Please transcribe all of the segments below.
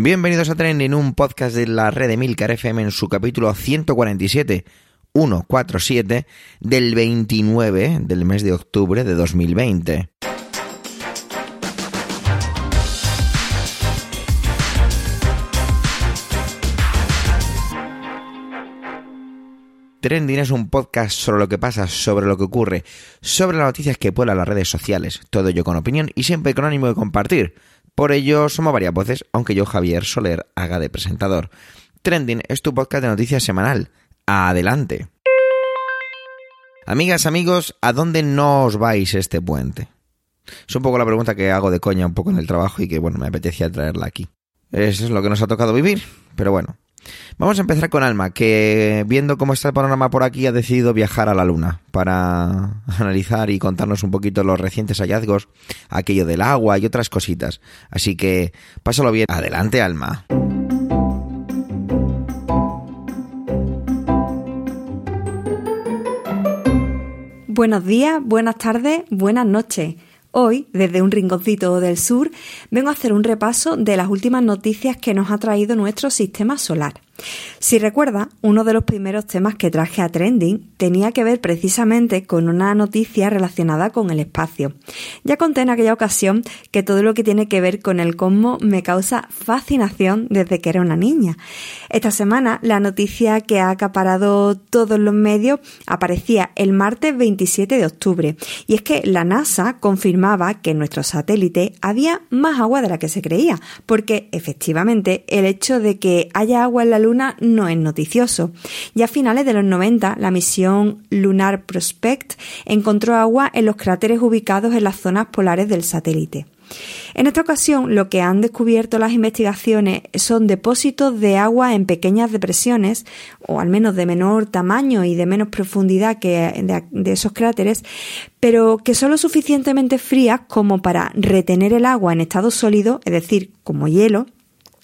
Bienvenidos a Trending, un podcast de la red de Milcar FM en su capítulo 147, 147, del 29 del mes de octubre de 2020. Trending es un podcast sobre lo que pasa, sobre lo que ocurre, sobre las noticias que pueblan las redes sociales, todo ello con opinión y siempre con ánimo de compartir. Por ello somos varias voces, aunque yo, Javier Soler, haga de presentador. Trending es tu podcast de noticias semanal. Adelante. Amigas, amigos, ¿a dónde no os vais este puente? Es un poco la pregunta que hago de coña un poco en el trabajo y que, bueno, me apetecía traerla aquí. Eso es lo que nos ha tocado vivir, pero bueno. Vamos a empezar con Alma, que viendo cómo está el panorama por aquí ha decidido viajar a la Luna para analizar y contarnos un poquito los recientes hallazgos, aquello del agua y otras cositas. Así que pásalo bien. Adelante, Alma. Buenos días, buenas tardes, buenas noches. Hoy, desde un rinconcito del sur, vengo a hacer un repaso de las últimas noticias que nos ha traído nuestro sistema solar. Si recuerda, uno de los primeros temas que traje a Trending tenía que ver precisamente con una noticia relacionada con el espacio. Ya conté en aquella ocasión que todo lo que tiene que ver con el cosmos me causa fascinación desde que era una niña. Esta semana la noticia que ha acaparado todos los medios aparecía el martes 27 de octubre y es que la NASA confirmaba que en nuestro satélite había más agua de la que se creía, porque efectivamente el hecho de que haya agua en la Luna no es noticioso. Ya a finales de los 90, la misión Lunar Prospect encontró agua en los cráteres ubicados en las zonas polares del satélite. En esta ocasión, lo que han descubierto las investigaciones son depósitos de agua en pequeñas depresiones, o al menos de menor tamaño y de menos profundidad que de, esos cráteres, pero que son lo suficientemente frías como para retener el agua en estado sólido, es decir, como hielo,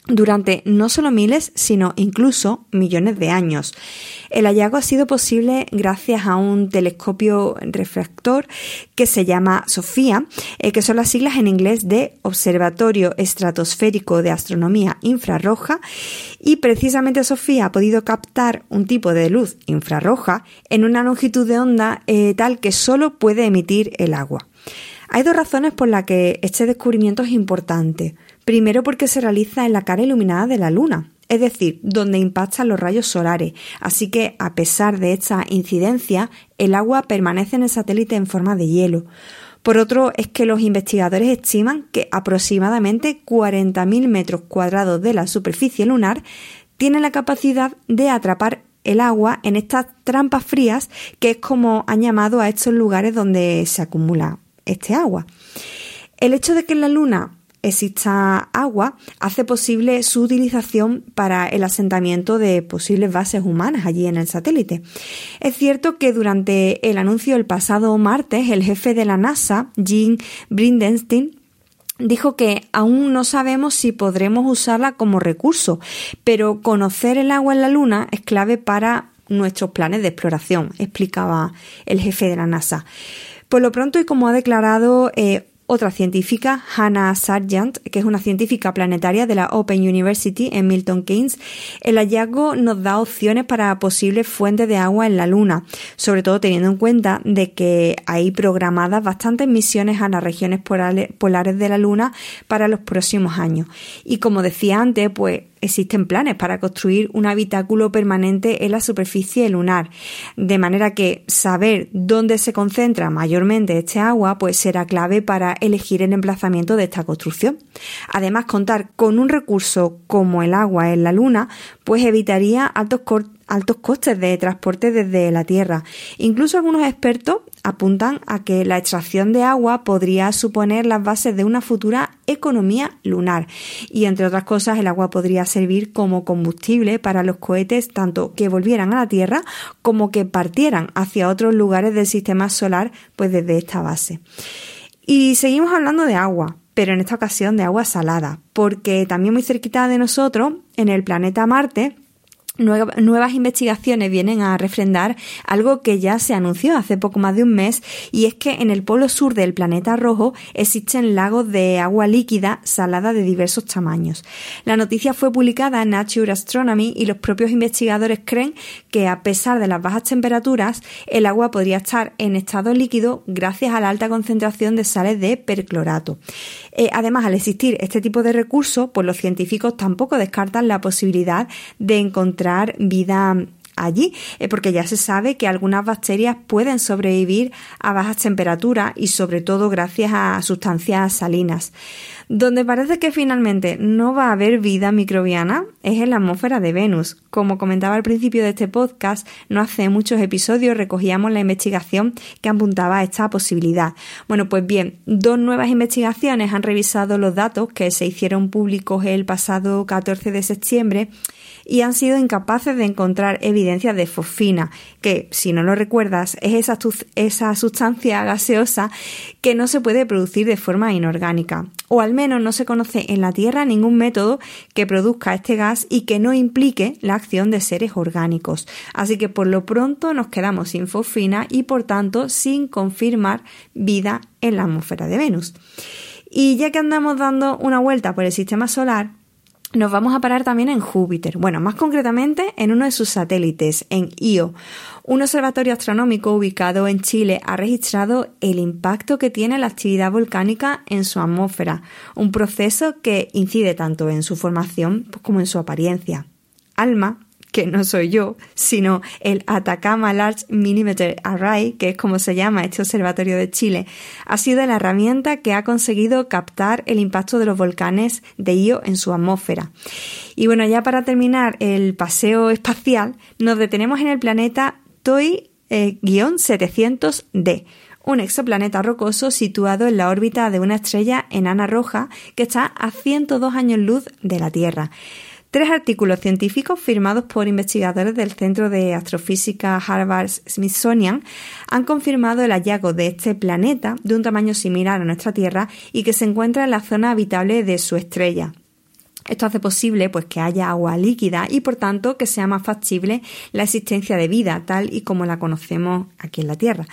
durante no solo miles, sino incluso millones de años. El hallazgo ha sido posible gracias a un telescopio refractor que se llama SOFIA, eh, que son las siglas en inglés de Observatorio Estratosférico de Astronomía Infrarroja, y precisamente SOFIA ha podido captar un tipo de luz infrarroja en una longitud de onda eh, tal que solo puede emitir el agua. Hay dos razones por las que este descubrimiento es importante. Primero porque se realiza en la cara iluminada de la Luna, es decir, donde impactan los rayos solares, así que a pesar de esta incidencia, el agua permanece en el satélite en forma de hielo. Por otro, es que los investigadores estiman que aproximadamente 40.000 metros cuadrados de la superficie lunar tienen la capacidad de atrapar el agua en estas trampas frías, que es como han llamado a estos lugares donde se acumula este agua. El hecho de que en la Luna exista agua hace posible su utilización para el asentamiento de posibles bases humanas allí en el satélite. Es cierto que durante el anuncio el pasado martes, el jefe de la NASA, Jim Bridenstine, dijo que aún no sabemos si podremos usarla como recurso, pero conocer el agua en la Luna es clave para nuestros planes de exploración, explicaba el jefe de la NASA. Por lo pronto, y como ha declarado eh, otra científica, Hannah Sargent, que es una científica planetaria de la Open University en Milton Keynes, el hallazgo nos da opciones para posibles fuentes de agua en la Luna, sobre todo teniendo en cuenta de que hay programadas bastantes misiones a las regiones polares de la Luna para los próximos años. Y como decía antes, pues existen planes para construir un habitáculo permanente en la superficie lunar, de manera que saber dónde se concentra mayormente este agua pues será clave para elegir el emplazamiento de esta construcción. Además, contar con un recurso como el agua en la Luna pues evitaría altos, altos costes de transporte desde la Tierra. Incluso algunos expertos apuntan a que la extracción de agua podría suponer las bases de una futura economía lunar y entre otras cosas el agua podría servir como combustible para los cohetes tanto que volvieran a la Tierra como que partieran hacia otros lugares del sistema solar pues desde esta base. Y seguimos hablando de agua, pero en esta ocasión de agua salada, porque también muy cerquita de nosotros, en el planeta Marte, nuevas investigaciones vienen a refrendar algo que ya se anunció hace poco más de un mes y es que en el polo sur del planeta rojo existen lagos de agua líquida salada de diversos tamaños. La noticia fue publicada en Nature Astronomy y los propios investigadores creen que a pesar de las bajas temperaturas el agua podría estar en estado líquido gracias a la alta concentración de sales de perclorato. Eh, además, al existir este tipo de recursos, pues los científicos tampoco descartan la posibilidad de encontrar vida allí, eh, porque ya se sabe que algunas bacterias pueden sobrevivir a bajas temperaturas y sobre todo gracias a sustancias salinas. Donde parece que finalmente no va a haber vida microbiana es en la atmósfera de Venus. Como comentaba al principio de este podcast, no hace muchos episodios recogíamos la investigación que apuntaba a esta posibilidad. Bueno, pues bien, dos nuevas investigaciones han revisado los datos que se hicieron públicos el pasado 14 de septiembre y han sido incapaces de encontrar evidencia de fosfina, que, si no lo recuerdas, es esa, esa sustancia gaseosa que no se puede producir de forma inorgánica, o al menos no se conoce en la Tierra ningún método que produzca este gas y que no implique la acción de seres orgánicos. Así que por lo pronto nos quedamos sin fosfina y por tanto sin confirmar vida en la atmósfera de Venus. Y ya que andamos dando una vuelta por el sistema solar, nos vamos a parar también en Júpiter, bueno, más concretamente en uno de sus satélites, en Io. Un observatorio astronómico ubicado en Chile ha registrado el impacto que tiene la actividad volcánica en su atmósfera, un proceso que incide tanto en su formación como en su apariencia. ALMA que no soy yo, sino el Atacama Large Millimeter Array, que es como se llama este observatorio de Chile, ha sido la herramienta que ha conseguido captar el impacto de los volcanes de Io en su atmósfera. Y bueno, ya para terminar el paseo espacial, nos detenemos en el planeta TOI-700D eh, un exoplaneta rocoso situado en la órbita de una estrella enana roja que está a 102 años luz de la Tierra. Tres artículos científicos firmados por investigadores del Centro de Astrofísica Harvard Smithsonian han confirmado el hallazgo de este planeta de un tamaño similar a nuestra Tierra y que se encuentra en la zona habitable de su estrella. Esto hace posible pues, que haya agua líquida y por tanto que sea más factible la existencia de vida tal y como la conocemos aquí en la Tierra.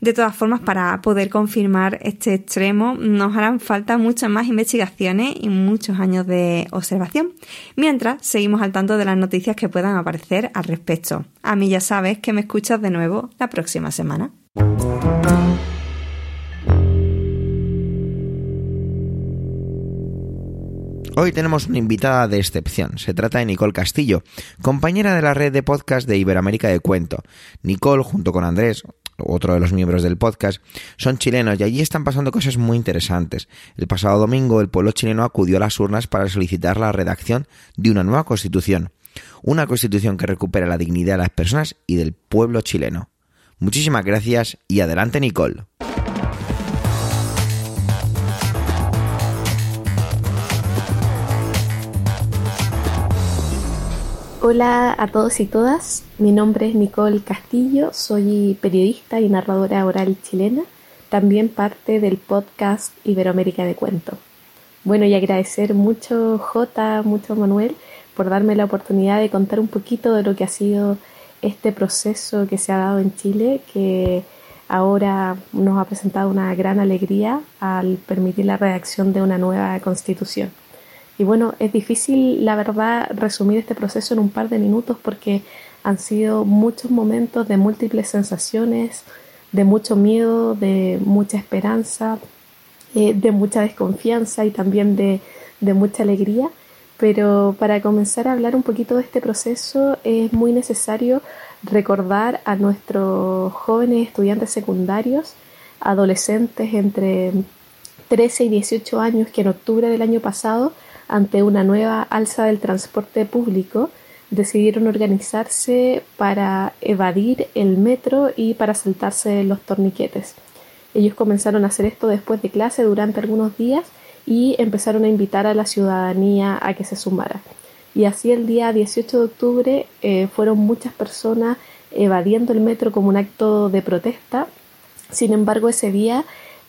De todas formas, para poder confirmar este extremo nos harán falta muchas más investigaciones y muchos años de observación, mientras seguimos al tanto de las noticias que puedan aparecer al respecto. A mí ya sabes que me escuchas de nuevo la próxima semana. Hoy tenemos una invitada de excepción. Se trata de Nicole Castillo, compañera de la red de podcast de Iberoamérica de Cuento. Nicole, junto con Andrés, otro de los miembros del podcast, son chilenos y allí están pasando cosas muy interesantes. El pasado domingo el pueblo chileno acudió a las urnas para solicitar la redacción de una nueva constitución. Una constitución que recupera la dignidad de las personas y del pueblo chileno. Muchísimas gracias y adelante Nicole. Hola a todos y todas, mi nombre es Nicole Castillo, soy periodista y narradora oral chilena, también parte del podcast Iberoamérica de Cuento. Bueno, y agradecer mucho J, mucho Manuel, por darme la oportunidad de contar un poquito de lo que ha sido este proceso que se ha dado en Chile, que ahora nos ha presentado una gran alegría al permitir la redacción de una nueva constitución. Y bueno, es difícil, la verdad, resumir este proceso en un par de minutos porque han sido muchos momentos de múltiples sensaciones, de mucho miedo, de mucha esperanza, eh, de mucha desconfianza y también de, de mucha alegría. Pero para comenzar a hablar un poquito de este proceso es muy necesario recordar a nuestros jóvenes estudiantes secundarios, adolescentes entre 13 y 18 años que en octubre del año pasado ante una nueva alza del transporte público, decidieron organizarse para evadir el metro y para saltarse los torniquetes. Ellos comenzaron a hacer esto después de clase durante algunos días y empezaron a invitar a la ciudadanía a que se sumara. Y así el día 18 de octubre eh, fueron muchas personas evadiendo el metro como un acto de protesta. Sin embargo, ese día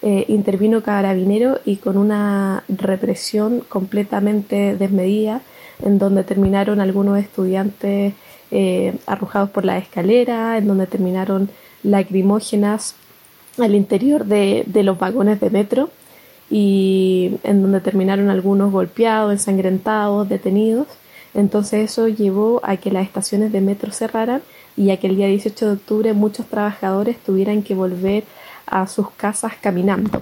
eh, intervino Carabinero y con una represión completamente desmedida, en donde terminaron algunos estudiantes eh, arrojados por la escalera, en donde terminaron lacrimógenas al interior de, de los vagones de metro y en donde terminaron algunos golpeados, ensangrentados, detenidos. Entonces eso llevó a que las estaciones de metro cerraran y a que el día 18 de octubre muchos trabajadores tuvieran que volver a sus casas caminando.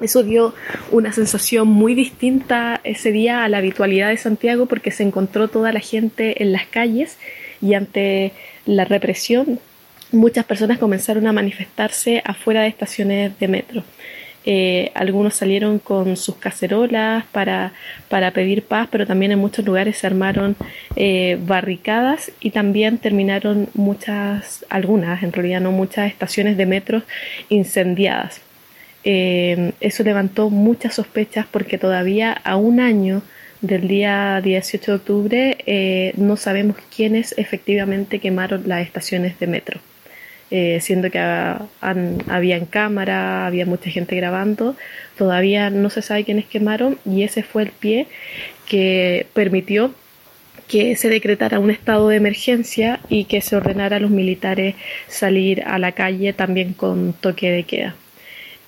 Eso dio una sensación muy distinta ese día a la habitualidad de Santiago porque se encontró toda la gente en las calles y ante la represión muchas personas comenzaron a manifestarse afuera de estaciones de metro. Eh, algunos salieron con sus cacerolas para, para, pedir paz, pero también en muchos lugares se armaron eh, barricadas y también terminaron muchas, algunas, en realidad no muchas estaciones de metro incendiadas. Eh, eso levantó muchas sospechas porque todavía a un año del día 18 de octubre no sabemos quiénes efectivamente quemaron las estaciones de metro. Eh, siendo que había en cámara, había mucha gente grabando, todavía no se sabe quiénes quemaron y ese fue el pie que permitió que se decretara un estado de emergencia y que se ordenara a los militares salir a la calle también con toque de queda.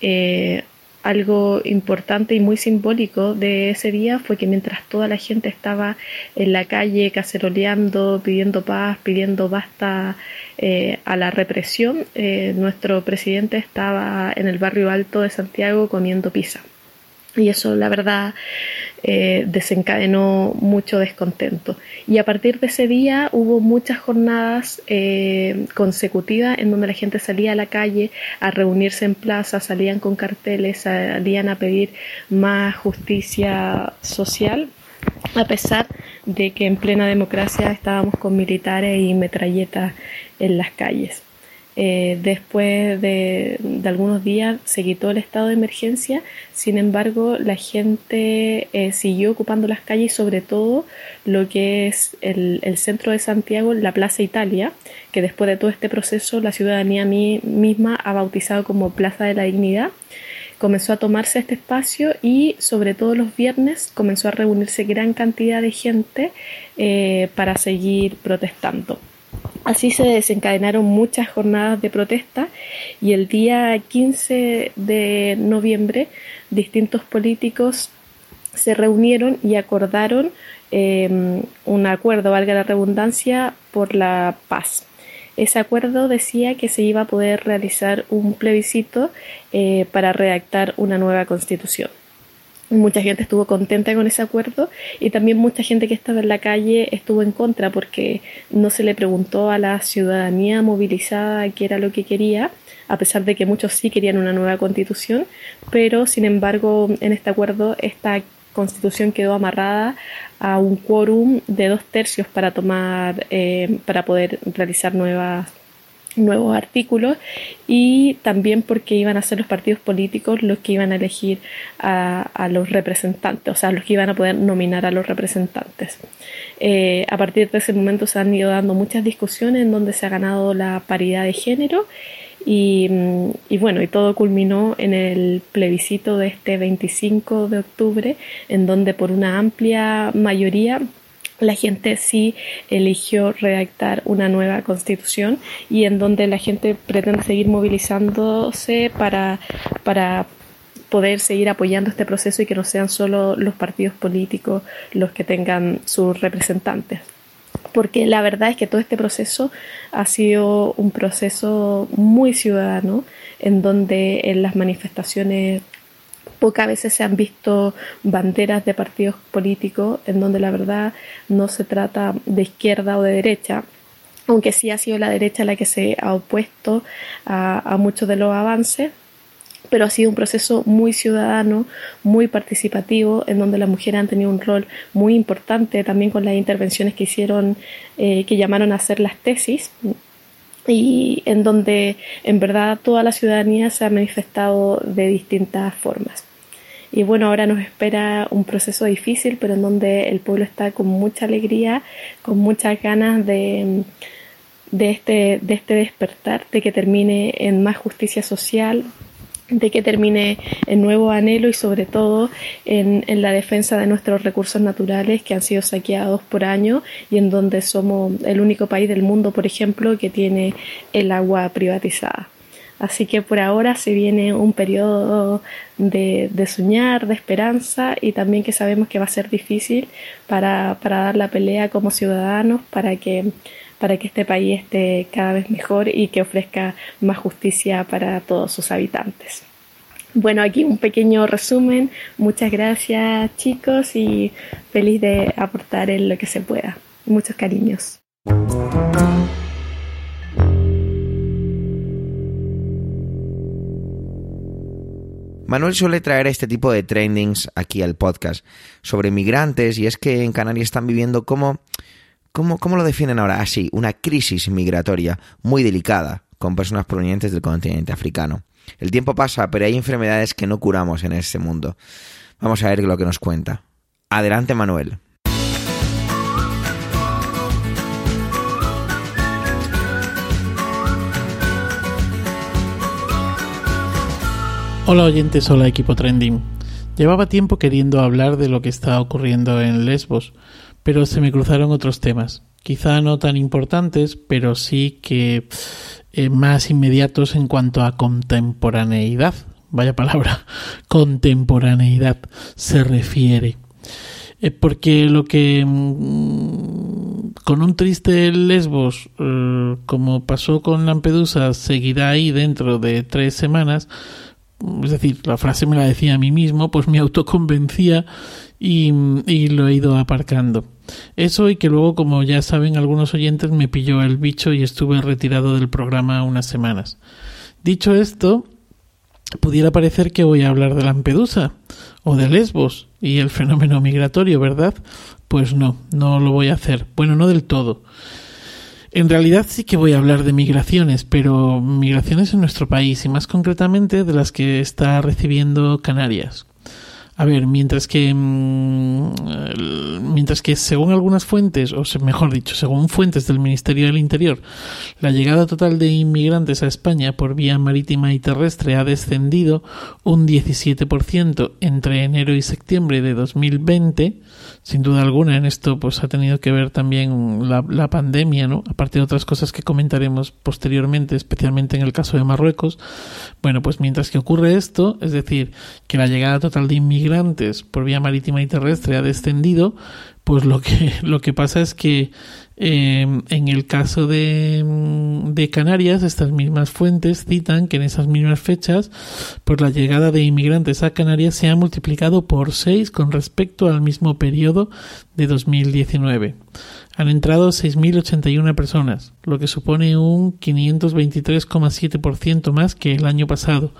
Eh, algo importante y muy simbólico de ese día fue que mientras toda la gente estaba en la calle caceroleando, pidiendo paz, pidiendo basta eh, a la represión, eh, nuestro presidente estaba en el barrio alto de Santiago comiendo pizza. Y eso, la verdad, eh, desencadenó mucho descontento. Y a partir de ese día hubo muchas jornadas eh, consecutivas en donde la gente salía a la calle a reunirse en plaza, salían con carteles, salían a pedir más justicia social, a pesar de que en plena democracia estábamos con militares y metralletas en las calles. Eh, después de, algunos días se quitó el estado de emergencia, sin embargo la gente eh, siguió ocupando las calles, sobre todo lo que es el, centro de Santiago, la Plaza Italia, que después de todo este proceso la ciudadanía misma ha bautizado como Plaza de la Dignidad. Comenzó a tomarse este espacio y sobre todo los viernes comenzó a reunirse gran cantidad de gente eh, para seguir protestando. Así se desencadenaron muchas jornadas de protesta y el día 15 de noviembre distintos políticos se reunieron y acordaron em, un acuerdo, valga la redundancia, por la paz. Ese acuerdo decía que se iba a poder realizar un plebiscito eh, para redactar una nueva constitución. Mucha gente estuvo contenta con ese acuerdo y también mucha gente que estaba en la calle estuvo en contra porque no se le preguntó a la ciudadanía movilizada qué era lo que quería, a pesar de que muchos sí querían una nueva constitución, pero sin embargo en este acuerdo esta constitución quedó amarrada a un quórum de dos tercios para tomar, eh, para poder realizar nuevas nuevos artículos y también porque iban a ser los partidos políticos los que iban a elegir a, los representantes, o sea, los que iban a poder nominar a los representantes. Eh, a partir de ese momento se han ido dando muchas discusiones en donde se ha ganado la paridad de género y, mm, y, bueno, y todo culminó en el plebiscito de este 25 de octubre, en donde por una amplia mayoría la gente sí eligió redactar una nueva constitución y en donde la gente pretende seguir movilizándose para, para poder seguir apoyando este proceso y que no sean solo los partidos políticos los que tengan sus representantes. Porque la verdad es que todo este proceso ha sido un proceso muy ciudadano, en donde en las manifestaciones Pocas veces se han visto banderas de partidos políticos en donde la verdad no se trata de izquierda o de derecha, aunque sí ha sido la derecha la que se ha opuesto a, muchos de los avances, pero ha sido un proceso muy ciudadano, muy participativo, en donde las mujeres han tenido un rol muy importante, también con las intervenciones que hicieron, eh, que llamaron a hacer las tesis, y en donde en verdad toda la ciudadanía se ha manifestado de distintas formas. Y bueno, ahora nos espera un proceso difícil, pero en donde el pueblo está con mucha alegría, con muchas ganas de, este, de este despertar, de que termine en más justicia social, de que termine el nuevo anhelo y sobre todo en, la defensa de nuestros recursos naturales que han sido saqueados por años y en donde somos el único país del mundo, por ejemplo, que tiene el agua privatizada. Así que por ahora se viene un periodo de, de soñar, de esperanza y también que sabemos que va a ser difícil para, para dar la pelea como ciudadanos para que para que este país esté cada vez mejor y que ofrezca más justicia para todos sus habitantes. Bueno, aquí un pequeño resumen. Muchas gracias chicos y feliz de aportar en lo que se pueda. Muchos cariños. Manuel suele traer este tipo de trendings aquí al podcast sobre migrantes y es que en Canarias están viviendo como ¿Cómo, ¿Cómo lo definen ahora? Así, una crisis migratoria muy delicada con personas provenientes del continente africano. El tiempo pasa, pero hay enfermedades que no curamos en este mundo. Vamos a ver lo que nos cuenta. Adelante, Manuel. Hola oyentes, hola equipo trending. Llevaba tiempo queriendo hablar de lo que está ocurriendo en Lesbos, pero se me cruzaron otros temas, quizá no tan importantes, pero sí que eh, más inmediatos en cuanto a contemporaneidad. Vaya palabra, contemporaneidad se refiere. Eh, porque lo que mm, con un triste Lesbos, eh, como pasó con Lampedusa, seguirá ahí dentro de tres semanas, es decir, la frase me la decía a mí mismo, pues me autoconvencía y, y lo he ido aparcando. Eso y que luego, como ya saben algunos oyentes, me pilló el bicho y estuve retirado del programa unas semanas. Dicho esto, pudiera parecer que voy a hablar de Lampedusa o de Lesbos y el fenómeno migratorio, ¿verdad? Pues no, no lo voy a hacer. Bueno, no del todo. En realidad sí que voy a hablar de migraciones, pero migraciones en nuestro país y más concretamente de las que está recibiendo Canarias. A ver, mientras que mm, mientras que según algunas fuentes, o mejor dicho, según fuentes del Ministerio del Interior, la llegada total de inmigrantes a España por vía marítima y terrestre ha descendido un 17% entre enero y septiembre de 2020, sin duda alguna en esto pues ha tenido que ver también la, pandemia, ¿no? Aparte de otras cosas que comentaremos posteriormente, especialmente en el caso de Marruecos. Bueno, pues mientras que ocurre esto, es decir, que la llegada total de inmigrantes por vía marítima y terrestre ha descendido, pues lo que, lo que pasa es que eh, en el caso de, de, Canarias, estas mismas fuentes citan que en esas mismas fechas, pues la llegada de inmigrantes a Canarias se ha multiplicado por 6 con respecto al mismo periodo de 2019. Han entrado 6.081 personas, lo que supone un 523,7% más que el año pasado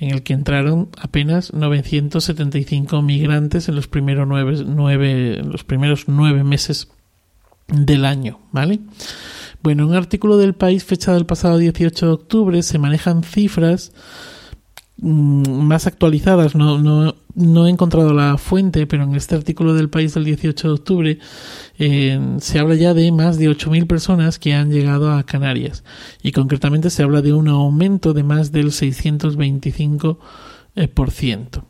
en el que entraron apenas 975 migrantes en los primeros nueve, los primeros nueve meses del año, ¿vale? Bueno, un artículo del país fechado el pasado 18 de octubre se manejan cifras Mm, más actualizadas, no, no, he encontrado la fuente, pero en este artículo del país del 18 de octubre eh, se habla ya de más de 8.000 personas que han llegado a Canarias y concretamente se habla de un aumento de más del 625%. Eh, por ciento.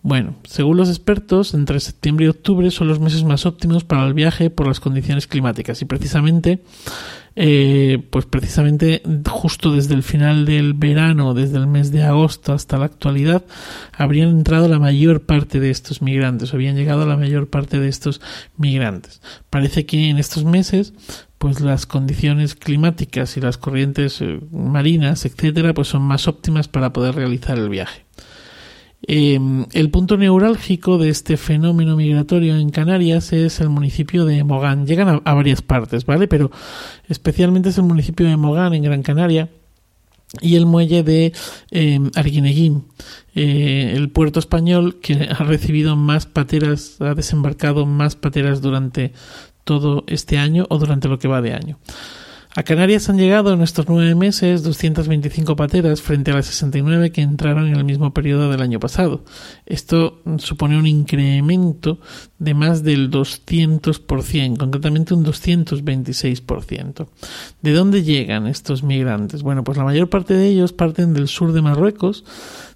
Bueno, según los expertos, entre septiembre y octubre son los meses más óptimos para el viaje por las condiciones climáticas y precisamente eh, pues precisamente justo desde el final del verano, desde el mes de agosto hasta la actualidad, habrían entrado la mayor parte de estos migrantes, habían llegado la mayor parte de estos migrantes. Parece que en estos meses pues las condiciones climáticas y las corrientes eh, marinas, etcétera, pues son más óptimas para poder realizar el viaje. Em, el punto neurálgico de este fenómeno migratorio en Canarias es el municipio de Mogán. Llegan a, varias partes, ¿vale? Pero especialmente es el municipio de Mogán en Gran Canaria y el muelle de eh, Arguineguín, eh, el puerto español que ha recibido más pateras, ha desembarcado más pateras durante todo este año o durante lo que va de año. A Canarias han llegado en estos nueve meses 225 pateras frente a las 69 que entraron en el mismo periodo del año pasado. Esto supone un incremento de más del 200%, concretamente un 226%. ¿De dónde llegan estos migrantes? Bueno, pues la mayor parte de ellos parten del sur de Marruecos,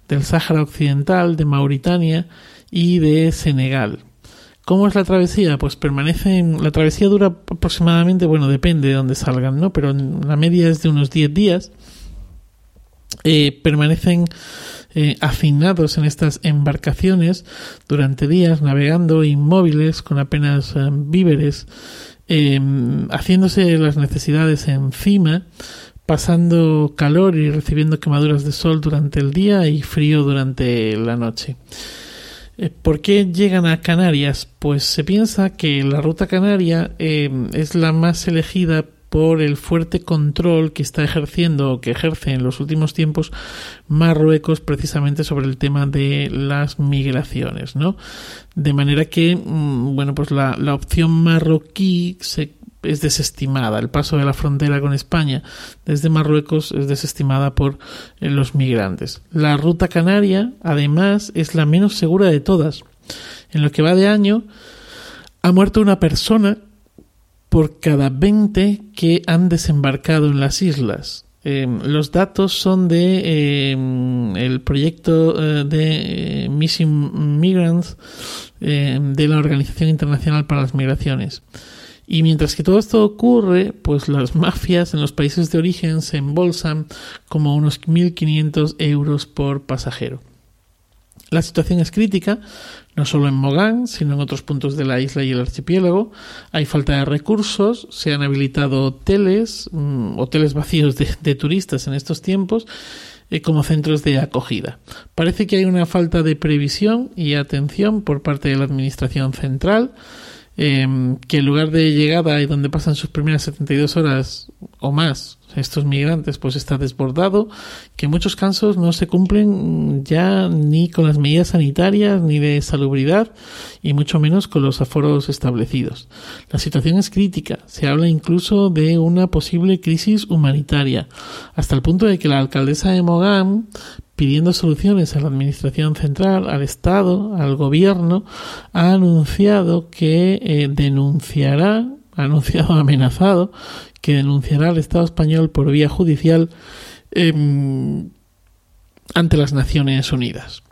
del Sáhara Occidental, de Mauritania y de Senegal. ¿Cómo es la travesía? Pues permanecen, la travesía dura aproximadamente, bueno, depende de dónde salgan, ¿no? Pero la media es de unos 10 días. Eh, permanecen eh, afinados en estas embarcaciones durante días, navegando inmóviles con apenas eh, víveres, haciéndose las necesidades encima, pasando calor y recibiendo quemaduras de sol durante el día y frío durante la noche. Eh, ¿Por qué llegan a Canarias? Pues se piensa que la ruta canaria eh, es la más elegida por el fuerte control que está ejerciendo o que ejerce en los últimos tiempos Marruecos precisamente sobre el tema de las migraciones, ¿no? De manera que, mm, bueno, pues la, la opción marroquí se es desestimada. El paso de la frontera con España desde Marruecos es desestimada por eh, los migrantes. La ruta canaria, además, es la menos segura de todas. En lo que va de año, ha muerto una persona por cada 20 que han desembarcado en las islas. Em, los datos son de em, el proyecto eh, de eh, Missing Migrants em, de la Organización Internacional para las Migraciones. Y mientras que todo esto ocurre, pues las mafias en los países de origen se embolsan como unos 1.500 euros por pasajero. La situación es crítica, no solo en Mogán, sino en otros puntos de la isla y el archipiélago. Hay falta de recursos, se han habilitado hoteles, mm, hoteles vacíos de, turistas en estos tiempos, eh, como centros de acogida. Parece que hay una falta de previsión y atención por parte de la Administración Central Em, que el lugar de llegada y donde pasan sus primeras 72 horas o más estos migrantes pues está desbordado, que en muchos casos no se cumplen ya ni con las medidas sanitarias ni de salubridad y mucho menos con los aforos establecidos. La situación es crítica, se habla incluso de una posible crisis humanitaria, hasta el punto de que la alcaldesa de Mogán pidiendo soluciones a la Administración Central, al Estado, al Gobierno, ha anunciado que eh, denunciará, ha anunciado amenazado, que denunciará al Estado español por vía judicial em, ante las Naciones Unidas.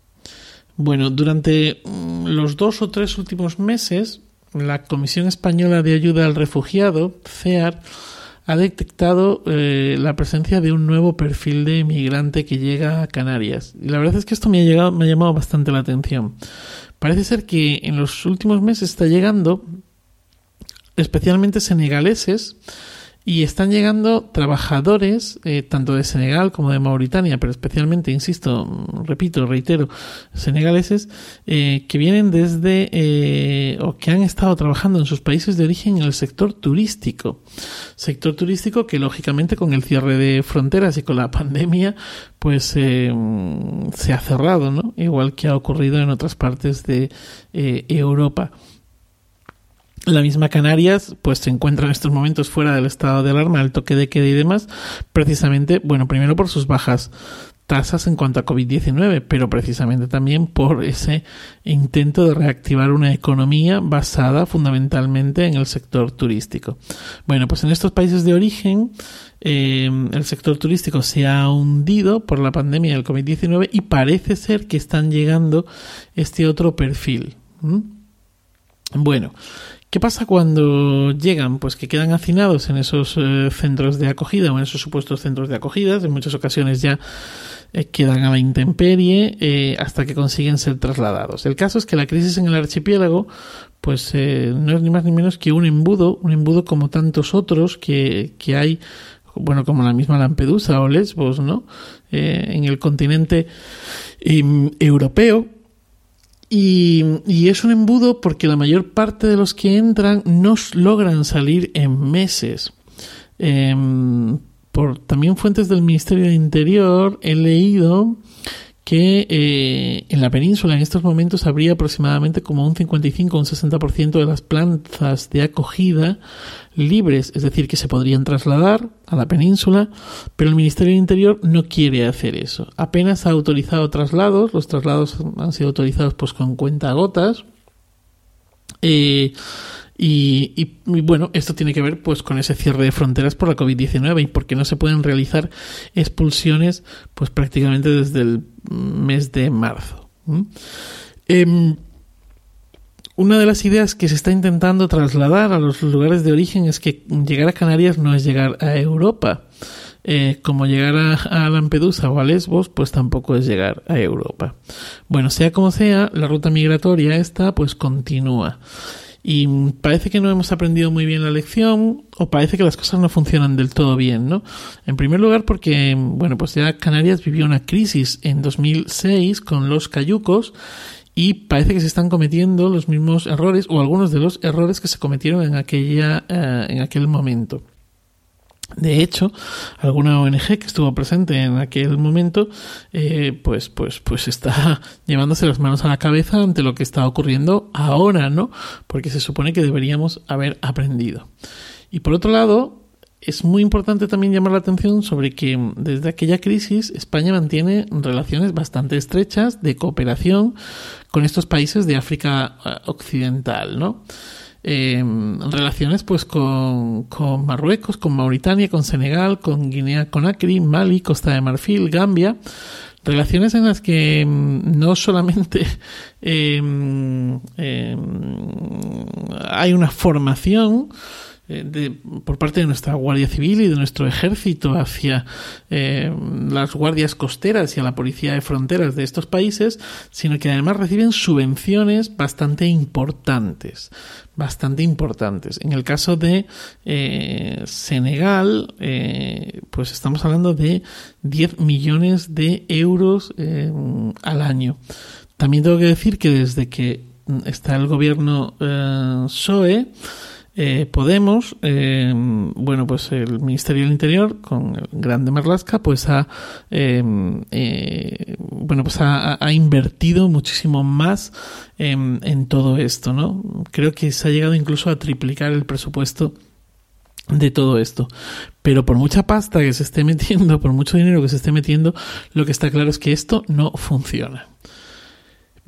Bueno, durante mm, los dos o tres últimos meses, la Comisión Española de Ayuda al Refugiado, CEAR, ha detectado eh, la presencia de un nuevo perfil de migrante que llega a Canarias. Y la verdad es que esto me ha, llegado, me ha llamado bastante la atención. Parece ser que en los últimos meses está llegando especialmente senegaleses y están llegando trabajadores, eh, tanto de Senegal como de Mauritania, pero especialmente, insisto, repito, reitero, senegaleses, eh, que vienen desde eh, o que han estado trabajando en sus países de origen en el sector turístico. Sector turístico que, lógicamente, con el cierre de fronteras y con la pandemia, pues se ha cerrado, ¿no? Igual que ha ocurrido en otras partes de Europa. La misma Canarias, pues se encuentra en estos momentos fuera del estado de alarma, el toque de queda y demás, precisamente, bueno, primero por sus bajas tasas en cuanto a COVID-19, pero precisamente también por ese intento de reactivar una economía basada fundamentalmente en el sector turístico. Bueno, pues en estos países de origen eh, el sector turístico se ha hundido por la pandemia del COVID-19 y parece ser que están llegando este otro perfil. Bueno, ¿Qué pasa cuando llegan? Pues que quedan hacinados en esos eh, centros de acogida o en esos supuestos centros de acogida. En muchas ocasiones ya eh, quedan a la intemperie eh, hasta que consiguen ser trasladados. El caso es que la crisis en el archipiélago pues no es ni más ni menos que un embudo, un embudo como tantos otros que, que hay bueno, como la misma Lampedusa o Lesbos, ¿no? en el continente em, europeo y, es un embudo porque la mayor parte de los que entran no logran salir en meses. Em, por también fuentes del Ministerio de Interior he leído que eh, en la península en estos momentos habría aproximadamente como un 55 o un 60% de las plantas de acogida libres, es decir, que se podrían trasladar a la península, pero el Ministerio del Interior no quiere hacer eso. Apenas ha autorizado traslados, los traslados han sido autorizados pues con cuentagotas. Eh, Y, bueno, esto tiene que ver pues con ese cierre de fronteras por la COVID-19 y porque no se pueden realizar expulsiones pues prácticamente desde el mes de marzo. Una de las ideas que se está intentando trasladar a los lugares de origen es que llegar a Canarias no es llegar a Europa. Eh, como llegar a, Lampedusa o a Lesbos, pues tampoco es llegar a Europa. Bueno, sea como sea, la ruta migratoria esta pues continúa. Y parece que no hemos aprendido muy bien la lección o parece que las cosas no funcionan del todo bien, ¿no? En primer lugar porque, bueno, pues ya Canarias vivió una crisis en 2006 con los cayucos y parece que se están cometiendo los mismos errores o algunos de los errores que se cometieron en aquella eh, en aquel momento. De hecho, alguna ONG que estuvo presente en aquel momento, eh, pues, pues, pues está llevándose las manos a la cabeza ante lo que está ocurriendo ahora, ¿no? Porque se supone que deberíamos haber aprendido. Y por otro lado, es muy importante también llamar la atención sobre que desde aquella crisis España mantiene relaciones bastante estrechas de cooperación con estos países de África eh, Occidental, ¿no? eh, relaciones pues con, con, Marruecos, con Mauritania, con Senegal, con Guinea Conakry, Mali, Costa de Marfil, Gambia, relaciones en las que mm, no solamente eh, hay una formación eh, por parte de nuestra Guardia Civil y de nuestro ejército hacia eh, las guardias costeras y a la policía de fronteras de estos países, sino que además reciben subvenciones bastante importantes, bastante importantes. En el caso de eh, Senegal, pues estamos hablando de 10 millones de euros al año. También tengo que decir que desde que está el gobierno PSOE, eh, Podemos, eh, bueno, pues el Ministerio del Interior, con el Grande Marlasca, pues ha, eh, bueno, pues ha, invertido muchísimo más en todo esto, ¿no? Creo que se ha llegado incluso a triplicar el presupuesto de todo esto. Pero por mucha pasta que se esté metiendo, por mucho dinero que se esté metiendo, lo que está claro es que esto no funciona.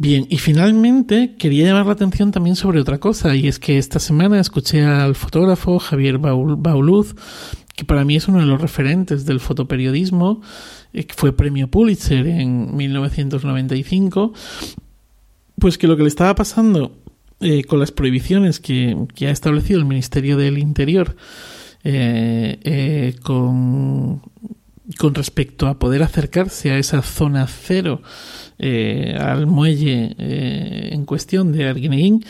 Bien, y finalmente quería llamar la atención también sobre otra cosa, y es que esta semana escuché al fotógrafo Javier Bauluz, que para mí es uno de los referentes del fotoperiodismo, eh, que fue premio Pulitzer en 1995, pues que lo que le estaba pasando eh, con las prohibiciones que, ha establecido el Ministerio del Interior eh, con, con respecto a poder acercarse a esa zona cero eh, al muelle eh, en cuestión de Arguineguín,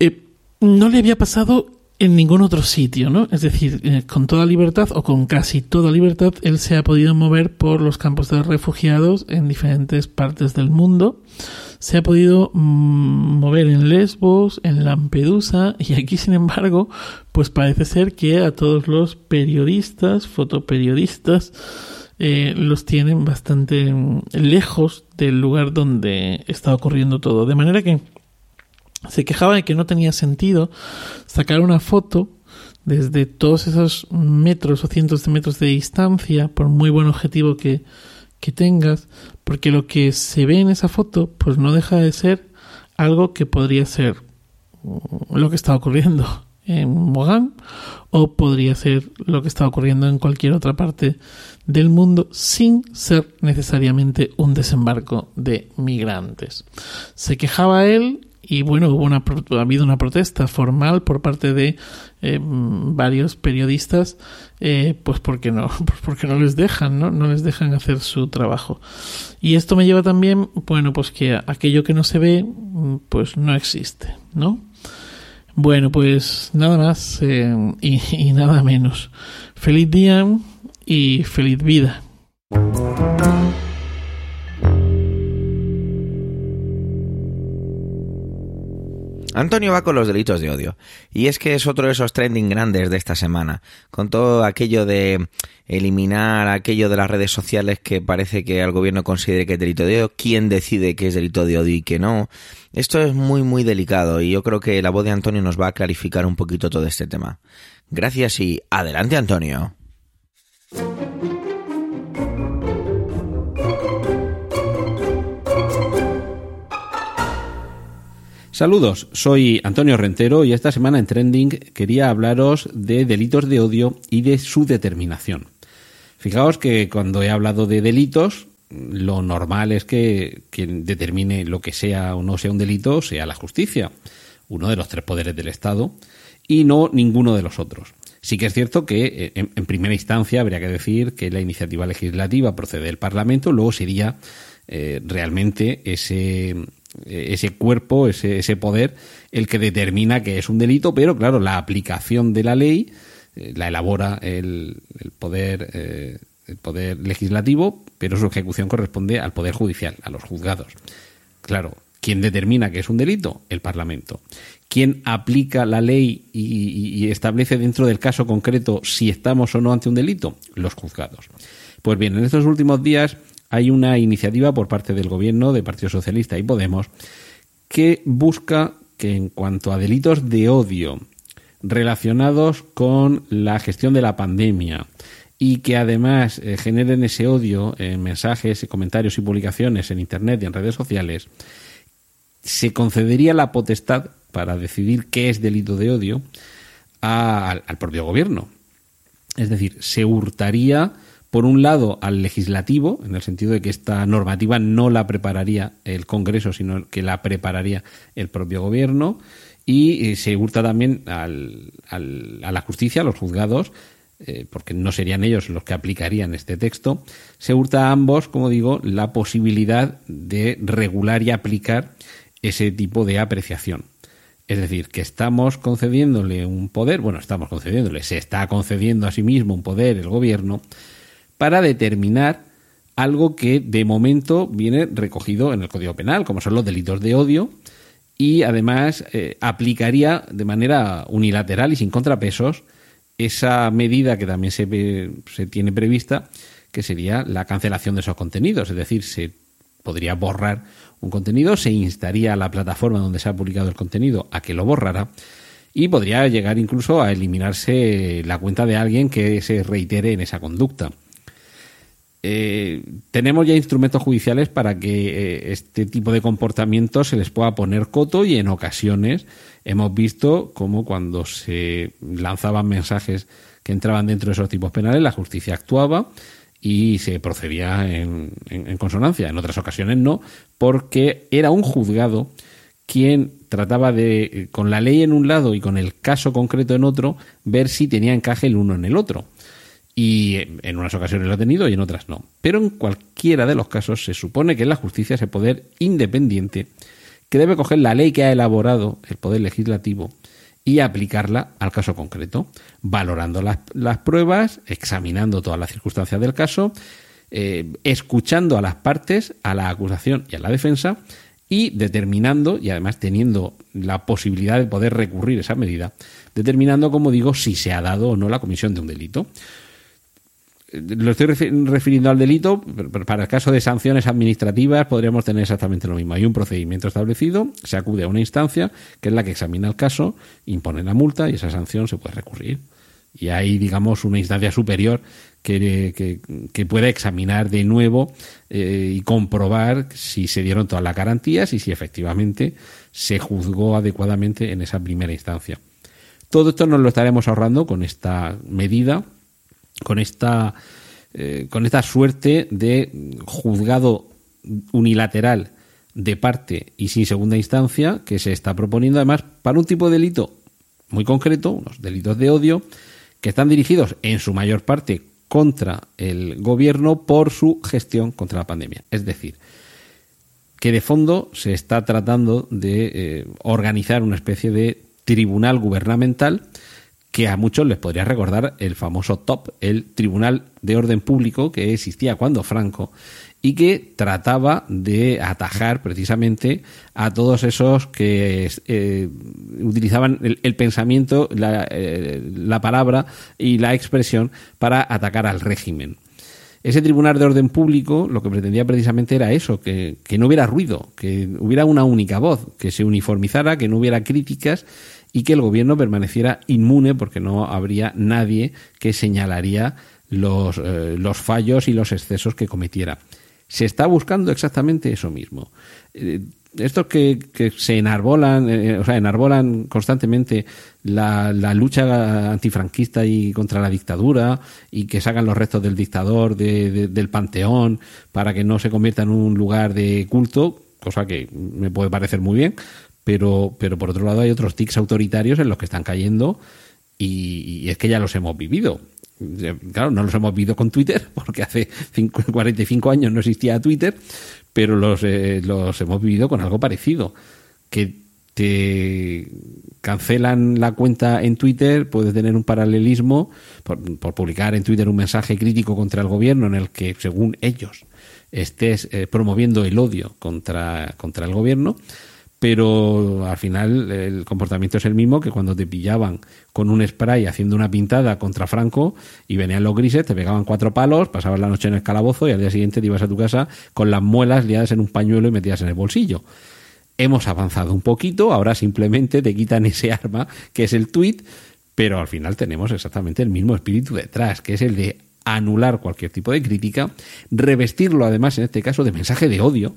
eh, no le había pasado en ningún otro sitio, ¿no? Es decir, con toda libertad o con casi toda libertad, él se ha podido mover por los campos de refugiados en diferentes partes del mundo. Se ha podido mm, mover en Lesbos, en Lampedusa y aquí, sin embargo, pues parece ser que a todos los periodistas, fotoperiodistas, eh, los tienen bastante mm, lejos del lugar donde está ocurriendo todo. De manera que se quejaba de que no tenía sentido sacar una foto desde todos esos metros o cientos de metros de distancia, por muy buen objetivo que, que tengas, porque lo que se ve en esa foto, pues no deja de ser algo que podría ser mm, lo que está ocurriendo en Mogán o podría ser lo que está ocurriendo en cualquier otra parte del mundo sin ser necesariamente un desembarco de migrantes. Se quejaba él y bueno, hubo una, ha habido una protesta formal por parte de eh, varios periodistas, eh, pues porque no, pues porque no les dejan, ¿no? No les dejan hacer su trabajo. Y esto me lleva también, bueno, pues que aquello que no se ve, pues no existe, ¿no? Bueno, pues nada más eh, y, nada menos. Feliz día y feliz vida. Antonio va con los delitos de odio. Y es que es otro de esos trending grandes de esta semana. Con todo aquello de eliminar aquello de las redes sociales que parece que el gobierno considere que es delito de odio. ¿Quién decide que es delito de odio y que no? Esto es muy, muy delicado y yo creo que la voz de Antonio nos va a clarificar un poquito todo este tema. Gracias y adelante, Antonio. Saludos, soy Antonio Rentero y esta semana en Trending quería hablaros de delitos de odio y de su determinación. Fijaos que cuando he hablado de delitos, lo normal es que quien determine lo que sea o no sea un delito sea la justicia, uno de los tres poderes del Estado, y no ninguno de los otros. Sí que es cierto que eh, en, primera instancia habría que decir que la iniciativa legislativa procede del Parlamento, luego sería eh, realmente ese, ese cuerpo, ese, ese, poder, el que determina que es un delito, pero claro, la aplicación de la ley eh, la elabora el, el poder el poder legislativo, pero su ejecución corresponde al poder judicial, a los juzgados. Claro, ¿quién determina que es un delito? El Parlamento. ¿Quién aplica la ley y, establece dentro del caso concreto si estamos o no ante un delito? Los juzgados. Pues bien, en estos últimos días hay una iniciativa por parte del Gobierno, de Partido Socialista y Podemos, que busca que en cuanto a delitos de odio relacionados con la gestión de la pandemia, y que además eh, generen ese odio en mensajes, comentarios y publicaciones en Internet y en redes sociales, se concedería la potestad para decidir qué es delito de odio al propio gobierno. Es decir, se hurtaría, por un lado, al legislativo, en el sentido de que esta normativa no la prepararía el Congreso, sino que la prepararía el propio gobierno, y eh, se hurta también al, a la justicia, a los juzgados, eh, porque no serían ellos los que aplicarían este texto, se hurta a ambos, como digo, la posibilidad de regular y aplicar ese tipo de apreciación. Es decir, que estamos concediéndole un poder, bueno, estamos concediéndole, se está concediendo a sí mismo un poder el gobierno para determinar algo que de momento viene recogido en el Código Penal, como son los delitos de odio, y además eh, aplicaría de manera unilateral y sin contrapesos esa medida que también se, se tiene prevista, que sería la cancelación de esos contenidos, es decir, se podría borrar un contenido, se instaría a la plataforma donde se ha publicado el contenido a que lo borrara y podría llegar incluso a eliminarse la cuenta de alguien que se reitere en esa conducta. Eh, tenemos ya instrumentos judiciales para que eh, este tipo de comportamientos se les pueda poner coto y en ocasiones hemos visto cómo cuando se lanzaban mensajes que entraban dentro de esos tipos penales, la justicia actuaba y se procedía en, en consonancia. En otras ocasiones no, porque era un juzgado quien trataba de, con la ley en un lado y con el caso concreto en otro, ver si tenía encaje el uno en el otro y en unas ocasiones lo ha tenido y en otras no. Pero en cualquiera de los casos se supone que la justicia es el poder independiente que debe coger la ley que ha elaborado el poder legislativo y aplicarla al caso concreto, valorando las, las pruebas, examinando todas las circunstancias del caso, eh, escuchando a las partes, a la acusación y a la defensa, y determinando, y además teniendo la posibilidad de poder recurrir esa medida, determinando, como digo, si se ha dado o no la comisión de un delito lo estoy refiriendo al delito, para el caso de sanciones administrativas podríamos tener exactamente lo mismo. Hay un procedimiento establecido, se acude a una instancia que es la que examina el caso, impone la multa y esa sanción se puede recurrir. Y hay, digamos, una instancia superior que, que, pueda examinar de nuevo eh, y comprobar si se dieron todas las garantías y si efectivamente se juzgó adecuadamente en esa primera instancia. Todo esto nos lo estaremos ahorrando con esta medida con esta, eh, con esta suerte de juzgado unilateral de parte y sin segunda instancia que se está proponiendo además para un tipo de delito muy concreto, unos delitos de odio, que están dirigidos en su mayor parte contra el gobierno por su gestión contra la pandemia. Es decir, que de fondo se está tratando de eh, organizar una especie de tribunal gubernamental que a muchos les podría recordar el famoso TOP, el Tribunal de Orden Público que existía cuando Franco y que trataba de atajar precisamente a todos esos que eh, utilizaban el, pensamiento, la, eh, la, palabra y la expresión para atacar al régimen. Ese tribunal de orden público lo que pretendía precisamente era eso, que, que no hubiera ruido, que hubiera una única voz, que se uniformizara, que no hubiera críticas y que el gobierno permaneciera inmune porque no habría nadie que señalaría los, eh, los fallos y los excesos que cometiera. Se está buscando exactamente eso mismo. Eh, estos que, que se enarbolan, eh, o sea, enarbolan constantemente la, la, lucha antifranquista y contra la dictadura y que sacan los restos del dictador de, del panteón para que no se convierta en un lugar de culto, cosa que me puede parecer muy bien, pero, pero por otro lado hay otros tics autoritarios en los que están cayendo y, es que ya los hemos vivido. Claro, no los hemos vivido con Twitter, porque hace 45 años no existía Twitter, pero los, eh, los hemos vivido con algo parecido. Que te cancelan la cuenta en Twitter, puedes tener un paralelismo por, por, publicar en Twitter un mensaje crítico contra el gobierno en el que, según ellos, estés eh, promoviendo el odio contra, contra el gobierno pero al final el comportamiento es el mismo que cuando te pillaban con un spray haciendo una pintada contra Franco y venían los grises, te pegaban cuatro palos, pasabas la noche en el calabozo y al día siguiente te ibas a tu casa con las muelas liadas en un pañuelo y metidas en el bolsillo. Hemos avanzado un poquito, ahora simplemente te quitan ese arma que es el tweet, pero al final tenemos exactamente el mismo espíritu detrás, que es el de anular cualquier tipo de crítica, revestirlo además en este caso de mensaje de odio,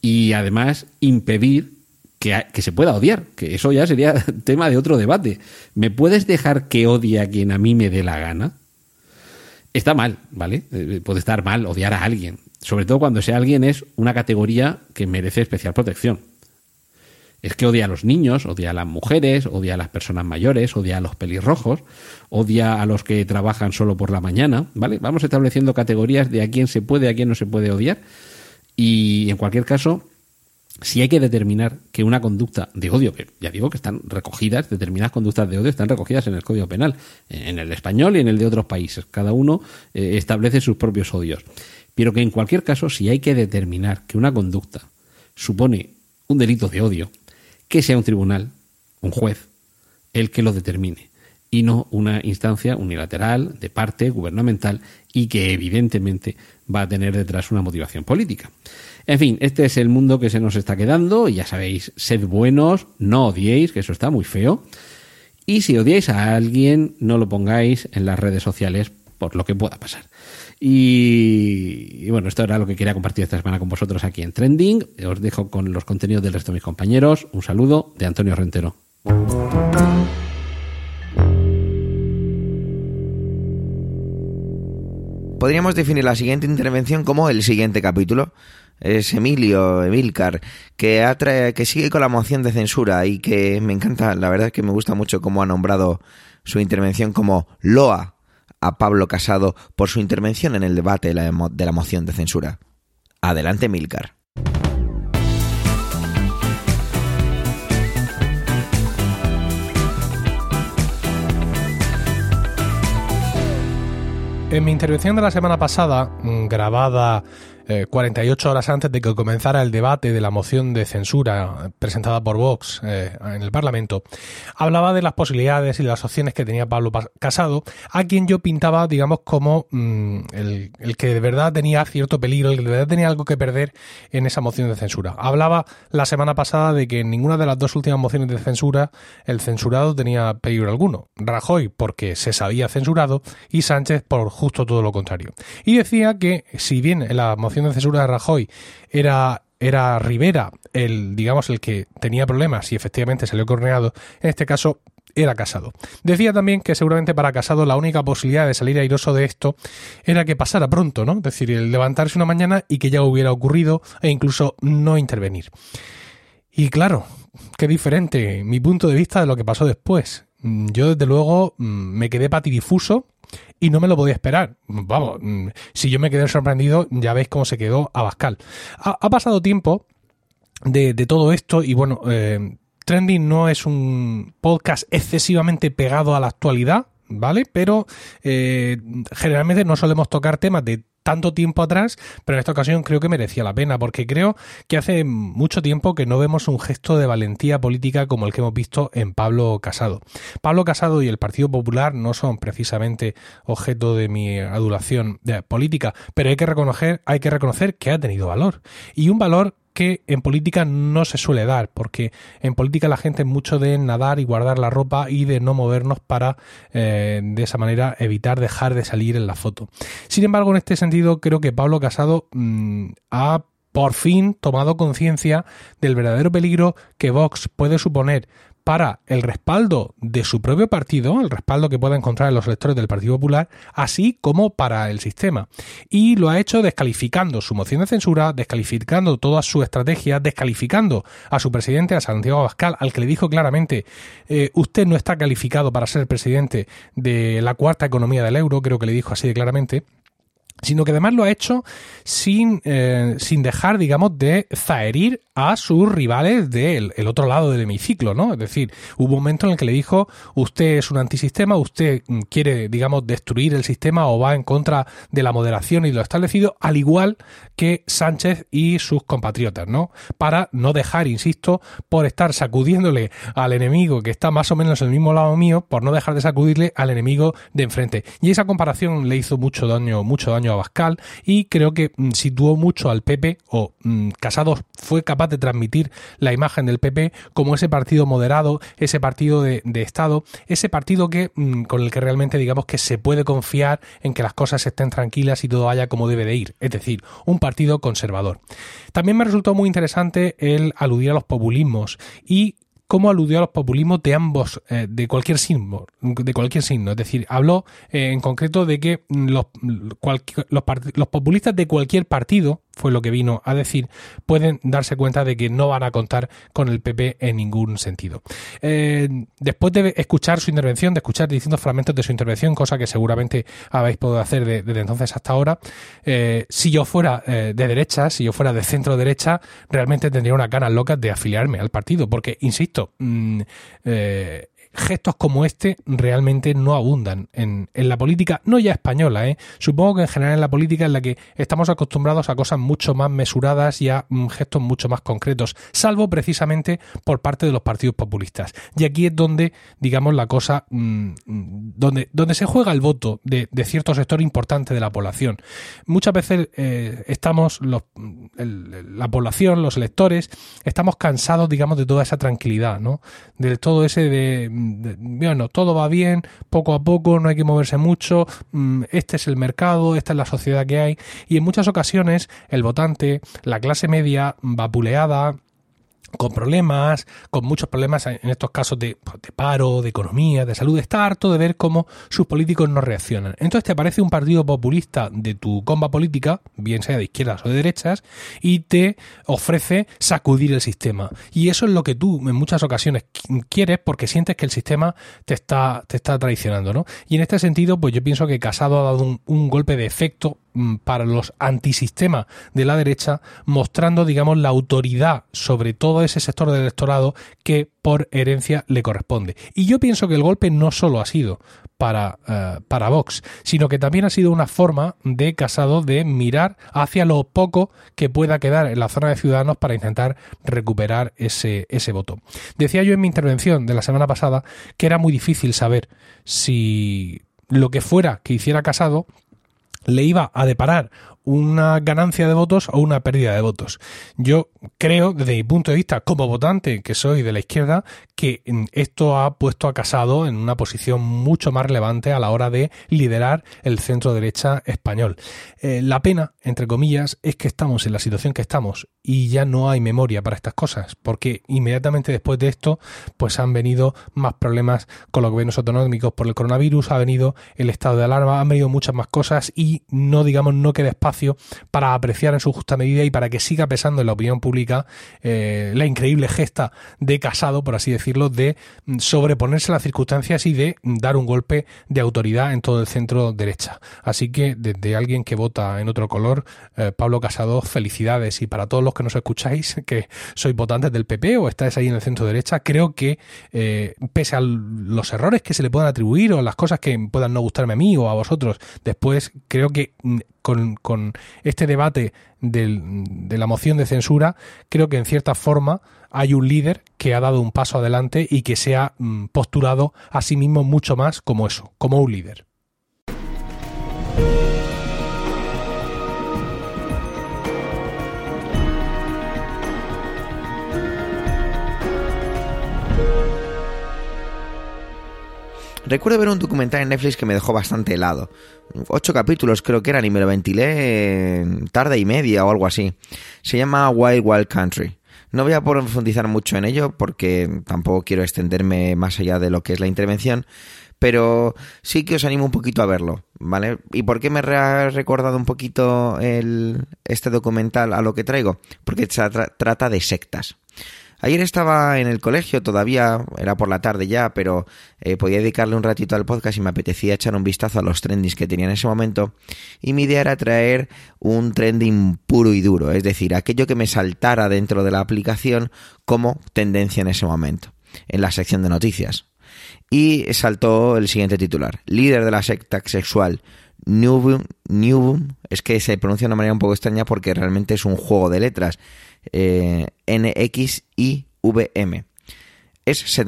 y además impedir que, se pueda odiar, que eso ya sería tema de otro debate. ¿Me puedes dejar que odie a quien a mí me dé la gana? Está mal, ¿vale? Eh, puede estar mal odiar a alguien, sobre todo cuando ese alguien es una categoría que merece especial protección. Es que odia a los niños, odia a las mujeres, odia a las personas mayores, odia a los pelirrojos, odia a los que trabajan solo por la mañana, ¿vale? Vamos estableciendo categorías de a quién se puede, a quién no se puede odiar y en cualquier caso, si hay que determinar que una conducta de odio, que ya digo que están recogidas, determinadas conductas de odio están recogidas en el Código Penal, en el español y en el de otros países. Cada uno eh, establece sus propios odios. Pero que en cualquier caso, si hay que determinar que una conducta supone un delito de odio, que sea un tribunal, un juez, el que lo determine y no una instancia unilateral de parte gubernamental y que evidentemente va a tener detrás una motivación política. En fin, este es el mundo que se nos está quedando y ya sabéis, sed buenos, no odiéis, que eso está muy feo. Y si odiáis a alguien, no lo pongáis en las redes sociales por lo que pueda pasar. Y, y, bueno, esto era lo que quería compartir esta semana con vosotros aquí en Trending. Os dejo con los contenidos del resto de mis compañeros. Un saludo de Antonio Rentero. Podríamos definir la siguiente intervención como el siguiente capítulo. Es Emilio, Emilcar, que, que sigue con la moción de censura y que me encanta, la verdad es que me gusta mucho cómo ha nombrado su intervención como loa a Pablo Casado por su intervención en el debate de la, de la moción de censura. Adelante, Emilcar. En mi intervención de la semana pasada, mm, grabada eh, 48 horas antes de que comenzara el debate de la moción de censura presentada por Vox eh, en el Parlamento, hablaba de las posibilidades y las opciones que tenía Pablo Casado, a quien yo pintaba, digamos, como mm, el, el, que de verdad tenía cierto peligro, el que de verdad tenía algo que perder en esa moción de censura. Hablaba la semana pasada de que en ninguna de las dos últimas mociones de censura el censurado tenía peligro alguno. Rajoy porque se sabía censurado y Sánchez por justo todo lo contrario. Y decía que si bien en la moción de censura de Rajoy era era Rivera el digamos el que tenía problemas y efectivamente salió corneado, en este caso era Casado. Decía también que seguramente para Casado la única posibilidad de salir airoso de esto era que pasara pronto, ¿no? Es decir, el levantarse una mañana y que ya hubiera ocurrido e incluso no intervenir. Y claro, qué diferente mi punto de vista de lo que pasó después. Yo desde luego me quedé patidifuso y no me lo podía esperar. Vamos, mm, si yo me quedé sorprendido, ya veis cómo se quedó Abascal. Ha, pasado tiempo de, de, todo esto y bueno, eh, Trending no es un podcast excesivamente pegado a la actualidad, ¿vale? Pero eh, generalmente no solemos tocar temas de tanto tiempo atrás, pero en esta ocasión creo que merecía la pena, porque creo que hace mucho tiempo que no vemos un gesto de valentía política como el que hemos visto en Pablo Casado. Pablo Casado y el Partido Popular no son precisamente objeto de mi adulación política, pero hay que reconocer, hay que reconocer que ha tenido valor. Y un valor que en política no se suele dar, porque en política la gente es mucho de nadar y guardar la ropa y de no movernos para eh, de esa manera evitar dejar de salir en la foto. Sin embargo, en este sentido, creo que Pablo Casado mmm, ha por fin tomado conciencia del verdadero peligro que Vox puede suponer para el respaldo de su propio partido, el respaldo que pueda encontrar en los electores del Partido Popular, así como para el sistema. Y lo ha hecho descalificando su moción de censura, descalificando toda su estrategia, descalificando a su presidente, a Santiago Abascal, al que le dijo claramente, eh, usted no está calificado para ser presidente de la cuarta economía del euro, creo que le dijo así de claramente sino que además lo ha hecho sin, eh, sin dejar, digamos, de zaherir a sus rivales del el otro lado del hemiciclo, ¿no? Es decir, hubo un momento en el que le dijo, usted es un antisistema, usted mm, quiere, digamos, destruir el sistema o va en contra de la moderación y lo establecido, al igual que Sánchez y sus compatriotas, ¿no? Para no dejar, insisto, por estar sacudiéndole al enemigo que está más o menos en el mismo lado mío, por no dejar de sacudirle al enemigo de enfrente. Y esa comparación le hizo mucho daño, mucho daño a Bascal y creo que mm, situó mucho al PP o mm, Casado fue capaz de transmitir la imagen del PP como ese partido moderado, ese partido de, Estado, ese partido que mm, con el que realmente digamos que se puede confiar en que las cosas estén tranquilas y todo vaya como debe de ir, es decir, un partido conservador. También me resultó muy interesante el aludir a los populismos y cómo aludió a los populismos de ambos, eh, de cualquier signo, de cualquier signo. Es decir, habló eh, en concreto de que los, los, populistas de cualquier partido fue lo que vino a decir, pueden darse cuenta de que no van a contar con el PP en ningún sentido. Eh, después de escuchar su intervención, de escuchar distintos fragmentos de su intervención, cosa que seguramente habéis podido hacer desde entonces hasta ahora, eh, si yo fuera eh, de derecha, si yo fuera de centro derecha, realmente tendría una ganas locas de afiliarme al partido, porque, insisto, mm, gestos como este realmente no abundan en, en, la política, no ya española, ¿eh? supongo que en general en la política en la que estamos acostumbrados a cosas mucho más mesuradas y a mm, gestos mucho más concretos, salvo precisamente por parte de los partidos populistas. Y aquí es donde, digamos, la cosa, mm, donde, donde se juega el voto de, de, cierto sector importante de la población. Muchas veces eh, estamos, los, la población, los electores, estamos cansados, digamos, de toda esa tranquilidad, ¿no? De todo ese de bueno, todo va bien, poco a poco, no hay que moverse mucho, mm, este es el mercado, esta es la sociedad que hay, y en muchas ocasiones el votante, la clase media, vapuleada, con problemas, con muchos problemas en estos casos de, pues, de, paro, de economía, de salud, está harto de ver cómo sus políticos no reaccionan. Entonces te aparece un partido populista de tu comba política, bien sea de izquierdas o de derechas, y te ofrece sacudir el sistema. Y eso es lo que tú en muchas ocasiones quieres porque sientes que el sistema te está, te está traicionando, ¿no? Y en este sentido, pues yo pienso que Casado ha dado un, golpe de efecto para los antisistemas de la derecha, mostrando, digamos, la autoridad sobre todo ese sector del electorado que por herencia le corresponde. Y yo pienso que el golpe no solo ha sido para, eh, para Vox, sino que también ha sido una forma de Casado de mirar hacia lo poco que pueda quedar en la zona de Ciudadanos para intentar recuperar ese, ese voto. Decía yo en mi intervención de la semana pasada que era muy difícil saber si lo que fuera que hiciera Casado le iba a deparar una ganancia de votos o una pérdida de votos. Yo creo, desde mi punto de vista, como votante que soy de la izquierda, que esto ha puesto a Casado en una posición mucho más relevante a la hora de liderar el centro derecha español. Eh, la pena, entre comillas, es que estamos en la situación que estamos y ya no hay memoria para estas cosas, porque inmediatamente después de esto, pues han venido más problemas con los gobiernos autonómicos por el coronavirus, ha venido el estado de alarma, han venido muchas más cosas y no, digamos, no queda espacio para apreciar en su justa medida y para que siga pesando en la opinión pública eh, la increíble gesta de Casado, por así decirlo, de sobreponerse a las circunstancias y de dar un golpe de autoridad en todo el centro derecha. Así que desde alguien que vota en otro color, eh, Pablo Casado, felicidades y para todos los que nos escucháis, que sois votantes del PP o estáis ahí en el centro derecha, creo que eh, pese a los errores que se le puedan atribuir o las cosas que puedan no gustarme a mí o a vosotros, después creo que mm, con, con este debate del, de la moción de censura, creo que en cierta forma hay un líder que ha dado un paso adelante y que se ha mm, postulado a sí mismo mucho más como eso, como un líder. Recuerdo ver un documental en Netflix que me dejó bastante helado. Ocho capítulos creo que eran y me lo ventilé en tarde y media o algo así. Se llama Wild Wild Country. No voy a profundizar mucho en ello porque tampoco quiero extenderme más allá de lo que es la intervención, pero sí que os animo un poquito a verlo, ¿vale? ¿Y por qué me ha recordado un poquito este documental a lo que traigo? Porque trata de sectas. Ayer estaba en el colegio, todavía era por la tarde ya, pero eh, podía dedicarle un ratito al podcast y me apetecía echar un vistazo a los trendings que tenía en ese momento. Y mi idea era traer un trending puro y duro, es decir, aquello que me saltara dentro de la aplicación como tendencia en ese momento, en la sección de noticias. Y saltó el siguiente titular: líder de la secta sexual Newboom, Newboom, es que se pronuncia de una manera un poco extraña porque realmente es un juego de letras eh, NXIVM. Es,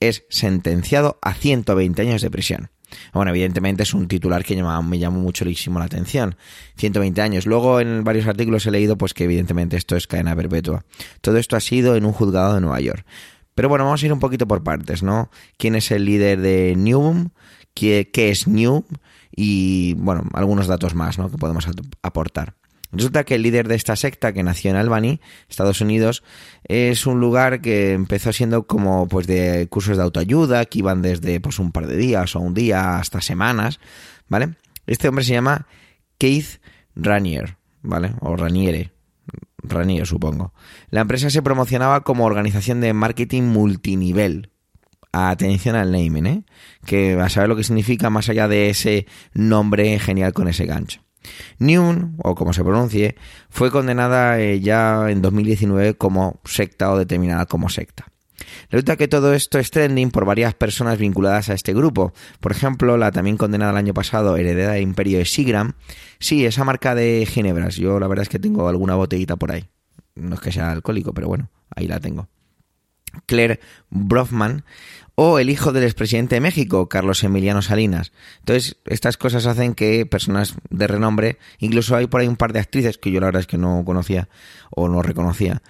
es sentenciado a 120 años de prisión. Bueno, evidentemente es un titular que me llamó muchísimo la atención. 120 años. Luego en varios artículos he leído pues que evidentemente esto es cadena perpetua. Todo esto ha sido en un juzgado de Nueva York. Pero bueno, vamos a ir un poquito por partes, ¿no? ¿Quién es el líder de Newboom? ¿Qué, es New? Y bueno, algunos datos más, ¿no? Que podemos aportar. Resulta que el líder de esta secta, que nació en Albany, Estados Unidos, es un lugar que empezó siendo como pues de cursos de autoayuda, que iban desde pues un par de días o un día hasta semanas, ¿vale? Este hombre se llama Keith Ranier, ¿vale? O Raniere, Ranier supongo. La empresa se promocionaba como organización de marketing multinivel, atención al naming, ¿eh? que a saber lo que significa más allá de ese nombre genial con ese gancho. Neun, o como se pronuncie, fue condenada eh, ya en 2019 como secta o determinada como secta. Resulta que todo esto es trending por varias personas vinculadas a este grupo. Por ejemplo, la también condenada el año pasado, heredera del imperio de Sigram. Sí, esa marca de ginebras. Yo la verdad es que tengo alguna botellita por ahí. No es que sea alcohólico, pero bueno, ahí la tengo. Claire Brofman o el hijo del expresidente de México, Carlos Emiliano Salinas. Entonces, estas cosas hacen que personas de renombre, incluso hay por ahí un par de actrices que yo la verdad es que no conocía o no reconocía,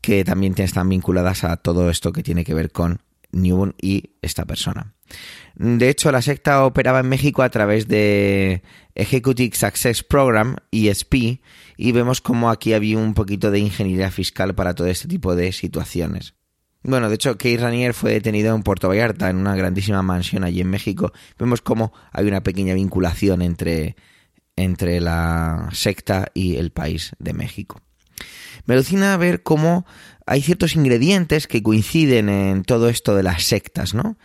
que también están vinculadas a todo esto que tiene que ver con Newborn y esta persona. De hecho, la secta operaba en México a través de Executive Success Program, ESP, y vemos como aquí había un poquito de ingeniería fiscal para todo este tipo de situaciones. Bueno, de hecho, Keith Ranier fue detenido en Puerto Vallarta, en una grandísima mansión allí en México. Vemos cómo hay una pequeña vinculación entre, entre la secta y el país de México. Me alucina ver cómo hay ciertos ingredientes que coinciden en todo esto de las sectas, ¿no?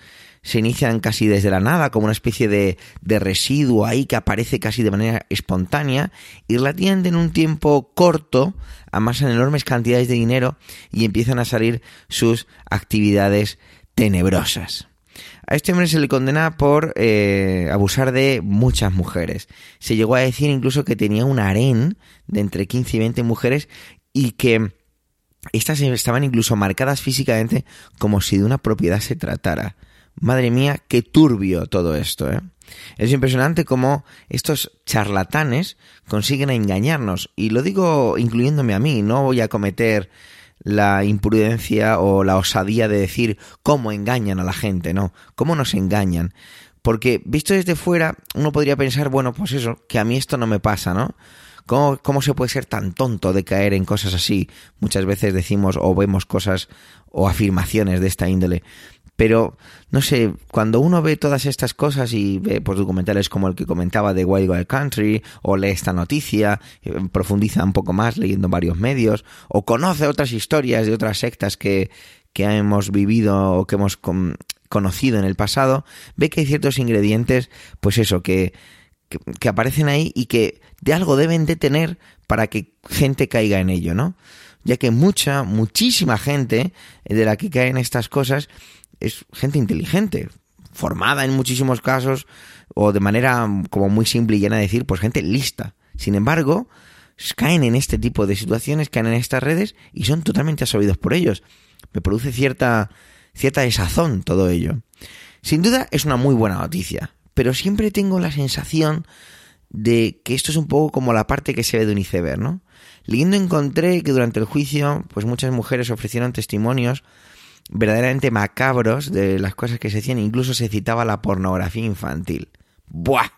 Se inician casi desde la nada, como una especie de, de residuo ahí que aparece casi de manera espontánea y relativamente en un tiempo corto amasan enormes cantidades de dinero y empiezan a salir sus actividades tenebrosas. A este hombre se le condena por eh, abusar de muchas mujeres. Se llegó a decir incluso que tenía un harén de entre 15 y 20 mujeres y que estas estaban incluso marcadas físicamente como si de una propiedad se tratara. Madre mía, qué turbio todo esto, ¿eh? Es impresionante cómo estos charlatanes consiguen engañarnos. Y lo digo incluyéndome a mí, no voy a cometer la imprudencia o la osadía de decir cómo engañan a la gente, no, cómo nos engañan. Porque visto desde fuera, uno podría pensar, bueno, pues eso, que a mí esto no me pasa, ¿no? ¿Cómo, ¿Cómo, se puede ser tan tonto de caer en cosas así? Muchas veces decimos o vemos cosas o afirmaciones de esta índole. Pero, no sé, cuando uno ve todas estas cosas y ve pues, documentales como el que comentaba de Wild Wild Country, o lee esta noticia, eh, profundiza un poco más leyendo varios medios, o conoce otras historias de otras sectas que, que hemos vivido o que hemos conocido en el pasado, ve que hay ciertos ingredientes, pues eso, que, que, que aparecen ahí y que de algo deben de tener para que gente caiga en ello, ¿no? Ya que mucha, muchísima gente de la que caen estas cosas es gente inteligente, formada en muchísimos casos, o de manera como muy simple y llena de decir, pues gente lista. Sin embargo, caen en este tipo de situaciones, caen en estas redes y son totalmente absorbidos por ellos. Me produce cierta, cierta desazón todo ello. Sin duda es una muy buena noticia, pero siempre tengo la sensación de que esto es un poco como la parte que se ve de un iceberg, ¿no? Leyendo encontré que durante el juicio, pues muchas mujeres ofrecieron testimonios verdaderamente macabros de las cosas que se hacían, incluso se citaba la pornografía infantil. ¡Buah!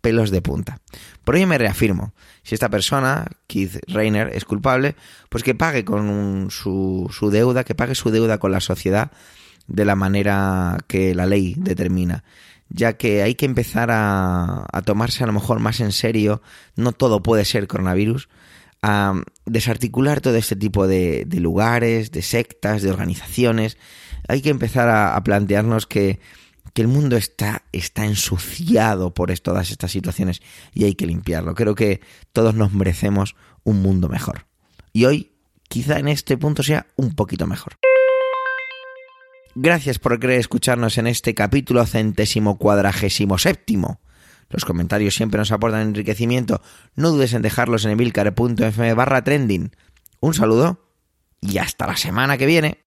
Pelos de punta. Por ello me reafirmo, si esta persona, Keith Rayner, es culpable, pues que pague con su, su deuda, que pague su deuda con la sociedad de la manera que la ley determina ya que hay que empezar a, a, tomarse a lo mejor más en serio, no todo puede ser coronavirus, a desarticular todo este tipo de, lugares, de sectas, de organizaciones. Hay que empezar a, a plantearnos que, que, el mundo está, está ensuciado por todas estas situaciones y hay que limpiarlo. Creo que todos nos merecemos un mundo mejor. Y hoy, quizá en este punto sea un poquito mejor. Gracias por querer escucharnos en este capítulo centésimo cuadragésimo séptimo. Los comentarios siempre nos aportan enriquecimiento. No dudes en dejarlos en emilcar.fm barra trending. Un saludo y hasta la semana que viene.